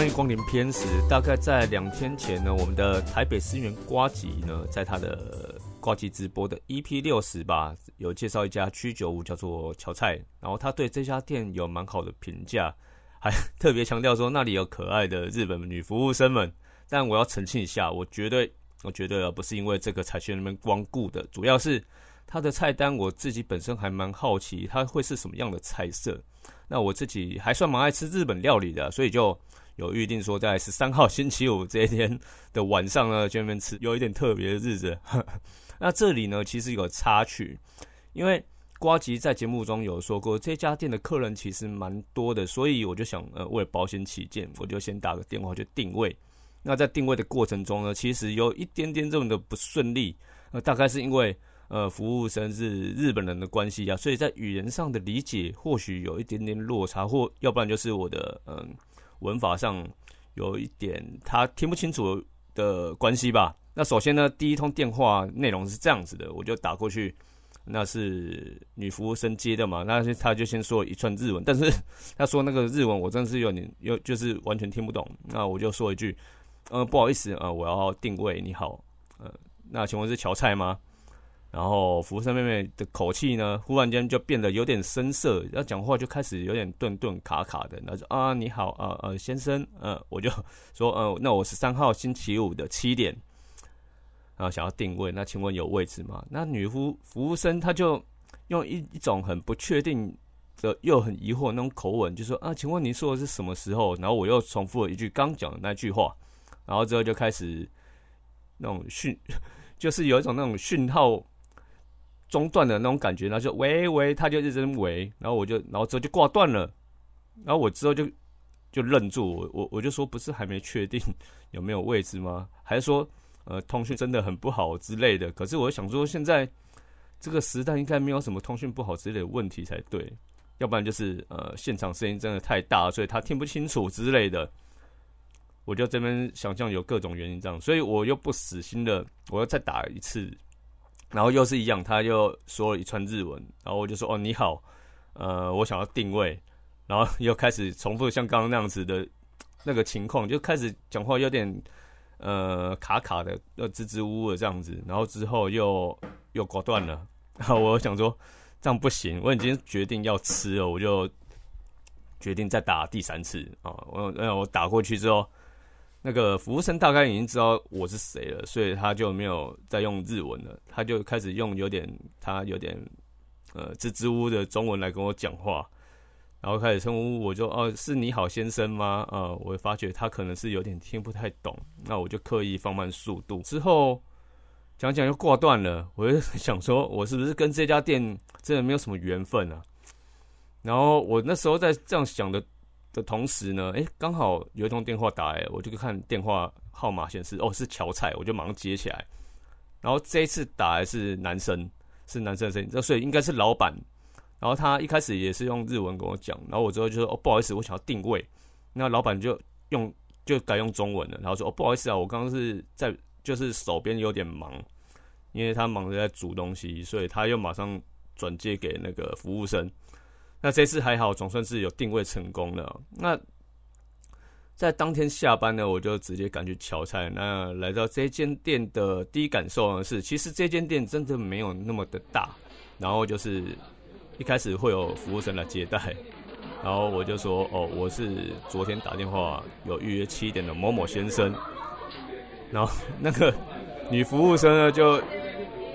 欢迎光临偏食。大概在两天前呢，我们的台北思源瓜吉呢，在他的瓜吉直播的 EP 六十吧，有介绍一家居酒屋叫做乔菜，然后他对这家店有蛮好的评价，还 特别强调说那里有可爱的日本女服务生们。但我要澄清一下，我绝对我觉得不是因为这个才去那边光顾的，主要是他的菜单，我自己本身还蛮好奇，他会是什么样的菜色。那我自己还算蛮爱吃日本料理的，所以就有预定说在十三号星期五这一天的晚上呢，去那边吃，有一点特别的日子。那这里呢，其实有插曲，因为瓜吉在节目中有说过，这家店的客人其实蛮多的，所以我就想，呃，为了保险起见，我就先打个电话去定位。那在定位的过程中呢，其实有一点点这种的不顺利，呃，大概是因为呃服务生是日本人的关系啊，所以在语言上的理解或许有一点点落差，或要不然就是我的嗯文法上有一点他听不清楚的关系吧。那首先呢，第一通电话内容是这样子的，我就打过去，那是女服务生接的嘛，那他就先说一串日文，但是他说那个日文我真的是有点有就是完全听不懂，那我就说一句。呃，不好意思，呃，我要定位。你好，呃，那请问是乔菜吗？然后服务生妹妹的口气呢，忽然间就变得有点生涩，要讲话就开始有点顿顿卡卡的。那说啊，你好，呃呃，先生，呃，我就说，呃，那我是三号星期五的七点，然 后想要定位，那请问有位置吗？那女服服务生她就用一一种很不确定的又很疑惑那种口吻，就说啊，请问您说的是什么时候？然后我又重复了一句刚讲的那句话。然后之后就开始那种讯，就是有一种那种讯号中断的那种感觉，然后就喂喂，他就一直喂，然后我就，然后之后就挂断了，然后我之后就就愣住，我我我就说不是还没确定有没有位置吗？还是说呃通讯真的很不好之类的？可是我想说现在这个时代应该没有什么通讯不好之类的问题才对，要不然就是呃现场声音真的太大，所以他听不清楚之类的。我就这边想象有各种原因这样，所以我又不死心的，我要再打一次，然后又是一样，他又说了一串日文，然后我就说哦你好，呃我想要定位，然后又开始重复像刚刚那样子的那个情况，就开始讲话有点呃卡卡的，又支支吾吾的这样子，然后之后又又挂断了，然后我想说这样不行，我已经决定要吃了，我就决定再打第三次。啊，我呃我打过去之后。那个服务生大概已经知道我是谁了，所以他就没有再用日文了，他就开始用有点他有点呃支支吾的中文来跟我讲话，然后开始称呼我就哦是你好先生吗？呃，我发觉他可能是有点听不太懂，那我就刻意放慢速度，之后讲讲又挂断了，我就想说我是不是跟这家店真的没有什么缘分啊？然后我那时候在这样想的。的同时呢，哎，刚好有一通电话打来，我就看电话号码显示，哦，是乔菜，我就马上接起来。然后这一次打来是男生，是男生的声音，这所以应该是老板。然后他一开始也是用日文跟我讲，然后我之后就说，哦，不好意思，我想要定位。那老板就用就改用中文了，然后说，哦，不好意思啊，我刚刚是在就是手边有点忙，因为他忙着在煮东西，所以他又马上转接给那个服务生。那这次还好，总算是有定位成功了。那在当天下班呢，我就直接赶去乔菜。那来到这间店的第一感受呢是，其实这间店真的没有那么的大。然后就是一开始会有服务生来接待，然后我就说：“哦，我是昨天打电话有预约七点的某某先生。”然后那个女服务生呢就。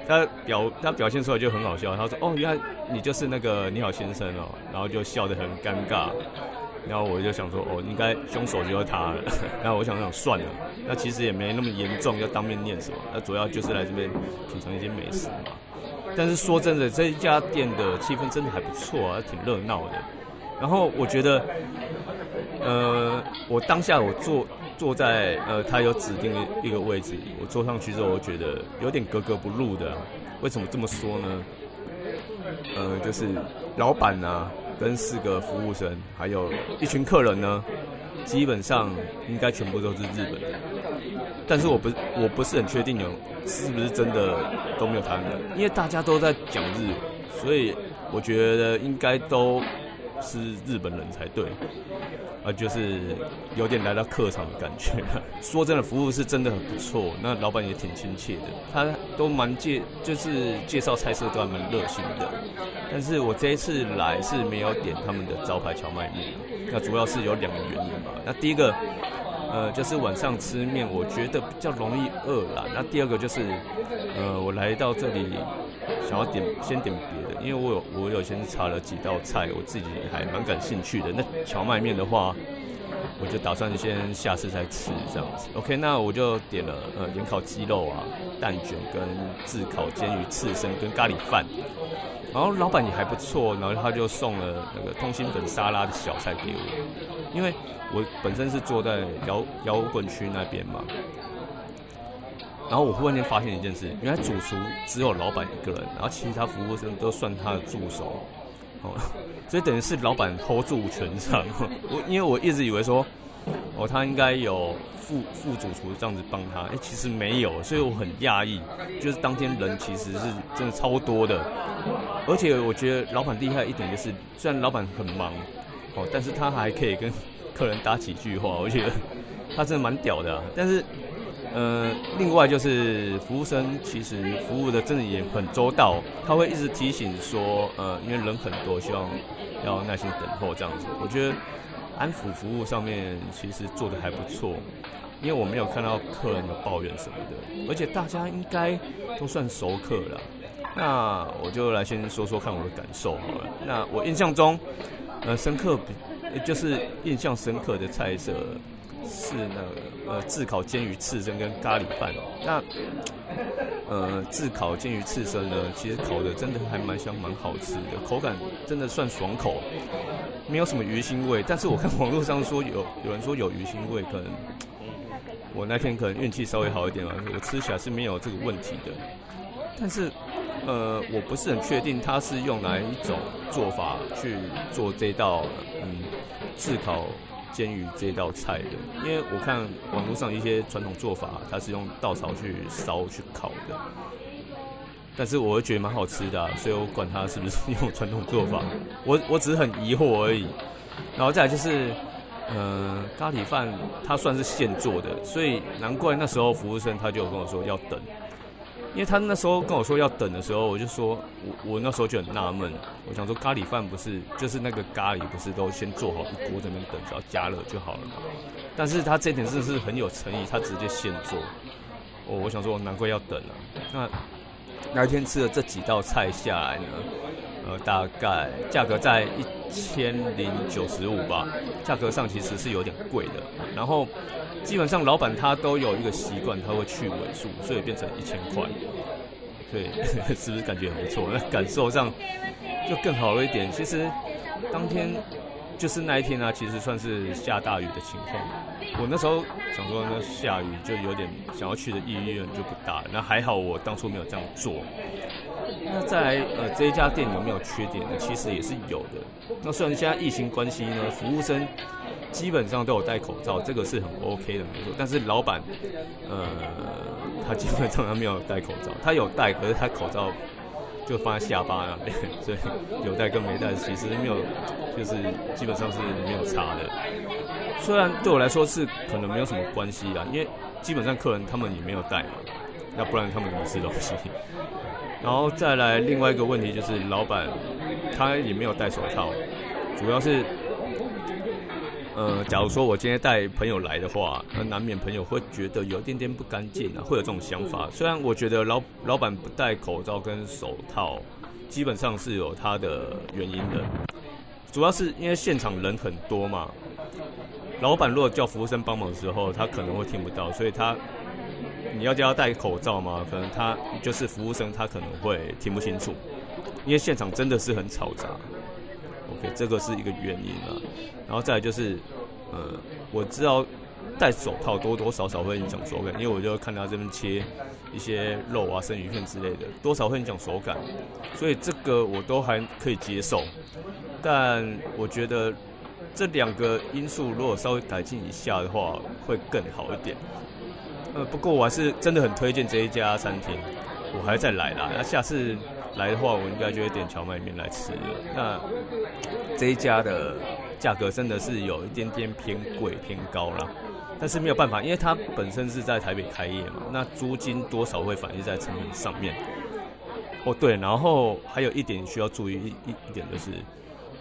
他表他表现出来就很好笑，他说：“哦，原来你就是那个你好先生哦。”然后就笑得很尴尬。然后我就想说：“哦，应该凶手就是他了。”然后我想想算了，那其实也没那么严重，要当面念什么？那主要就是来这边品尝一些美食嘛。但是说真的，这一家店的气氛真的还不错啊，挺热闹的。然后我觉得，呃，我当下我做。坐在呃，他有指定一个位置，我坐上去之后，我觉得有点格格不入的。为什么这么说呢？呃，就是老板啊，跟四个服务生，还有一群客人呢，基本上应该全部都是日本人。但是我不我不是很确定有是不是真的都没有台湾人，因为大家都在讲日，所以我觉得应该都是日本人才对，啊，就是有点来到客场的感觉。说真的，服务是真的很不错，那老板也挺亲切的，他都蛮介，就是介绍菜色都还蛮热心的。但是我这一次来是没有点他们的招牌荞麦面，那主要是有两个原因吧。那第一个。呃，就是晚上吃面，我觉得比较容易饿啦。那第二个就是，呃，我来到这里想要点先点别的，因为我有我有先查了几道菜，我自己还蛮感兴趣的。那荞麦面的话，我就打算先下次再吃这样子。OK，那我就点了呃盐烤鸡肉啊、蛋卷跟炙烤煎鱼刺身跟咖喱饭。然后老板也还不错，然后他就送了那个通心粉沙拉的小菜给我，因为我本身是坐在摇摇滚区那边嘛。然后我忽然间发现一件事，原来主厨只有老板一个人，然后其他服务生都算他的助手，哦，所以等于是老板 hold 住全场。我因为我一直以为说，哦，他应该有。副副主厨这样子帮他，哎，其实没有，所以我很讶异，就是当天人其实是真的超多的，而且我觉得老板厉害一点就是，虽然老板很忙，哦，但是他还可以跟客人搭几句话，我觉得他真的蛮屌的。但是，呃，另外就是服务生其实服务的真的也很周到，他会一直提醒说，呃，因为人很多，希望要耐心等候这样子。我觉得。安抚服务上面其实做的还不错，因为我没有看到客人有抱怨什么的，而且大家应该都算熟客了。那我就来先说说看我的感受好了。那我印象中，呃，深刻比就是印象深刻的菜色是那个呃炙烤煎鱼刺身跟咖喱饭。那呃炙烤煎鱼刺身呢，其实烤的真的还蛮香蛮好吃的，口感真的算爽口。没有什么鱼腥味，但是我看网络上说有 有人说有鱼腥味，可能我那天可能运气稍微好一点吧，我吃起来是没有这个问题的。但是呃，我不是很确定它是用哪一种做法去做这道嗯炙烤煎鱼这道菜的，因为我看网络上一些传统做法，它是用稻草去烧去烤的。但是我会觉得蛮好吃的，所以我管它是不是用传统做法，我我只是很疑惑而已。然后再来就是，呃，咖喱饭它算是现做的，所以难怪那时候服务生他就有跟我说要等，因为他那时候跟我说要等的时候，我就说我我那时候就很纳闷，我想说咖喱饭不是就是那个咖喱不是都先做好一锅在那边等，只要加热就好了嘛？但是他这点真的是很有诚意，他直接现做。哦，我想说难怪要等啊，那。那天吃了这几道菜下来呢，呃，大概价格在一千零九十五吧，价格上其实是有点贵的。然后基本上老板他都有一个习惯，他会去尾数，所以变成一千块。对，是不是感觉很不错？那感受上就更好了一点。其实当天。就是那一天呢，其实算是下大雨的情况。我那时候想说，那下雨就有点想要去的意愿就不大。那还好，我当初没有这样做。那在呃这一家店有没有缺点呢？其实也是有的。那虽然现在疫情关系呢，服务生基本上都有戴口罩，这个是很 OK 的没错。但是老板，呃，他基本上他没有戴口罩，他有戴，可是他口罩。就放在下巴那边，所以有戴跟没戴其实没有，就是基本上是没有差的。虽然对我来说是可能没有什么关系啊，因为基本上客人他们也没有戴嘛，要不然他们怎么吃东西？然后再来另外一个问题就是老板他也没有戴手套，主要是。呃，假如说我今天带朋友来的话，那难免朋友会觉得有一点点不干净啊，会有这种想法。虽然我觉得老老板不戴口罩跟手套，基本上是有他的原因的，主要是因为现场人很多嘛。老板如果叫服务生帮忙的时候，他可能会听不到，所以他你要叫他戴口罩嘛，可能他就是服务生，他可能会听不清楚，因为现场真的是很嘈杂。OK，这个是一个原因啊。然后再来就是，呃，我知道戴手套多多少少会影响手感，因为我就看他这边切一些肉啊、生鱼片之类的，多少会影响手感，所以这个我都还可以接受。但我觉得这两个因素如果稍微改进一下的话，会更好一点。呃，不过我还是真的很推荐这一家餐厅，我还在来啦。那下次来的话，我应该就会点荞麦面来吃了。那这一家的价格真的是有一点点偏贵偏高啦，但是没有办法，因为它本身是在台北开业嘛，那租金多少会反映在成本上面。哦对，然后还有一点需要注意一一一点就是，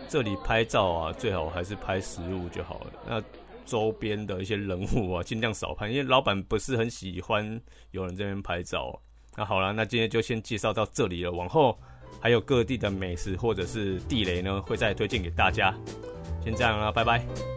这里拍照啊，最好还是拍实物就好了。那周边的一些人物啊，尽量少拍，因为老板不是很喜欢有人这边拍照。那好了，那今天就先介绍到这里了。往后还有各地的美食或者是地雷呢，会再推荐给大家。先这样啦，拜拜。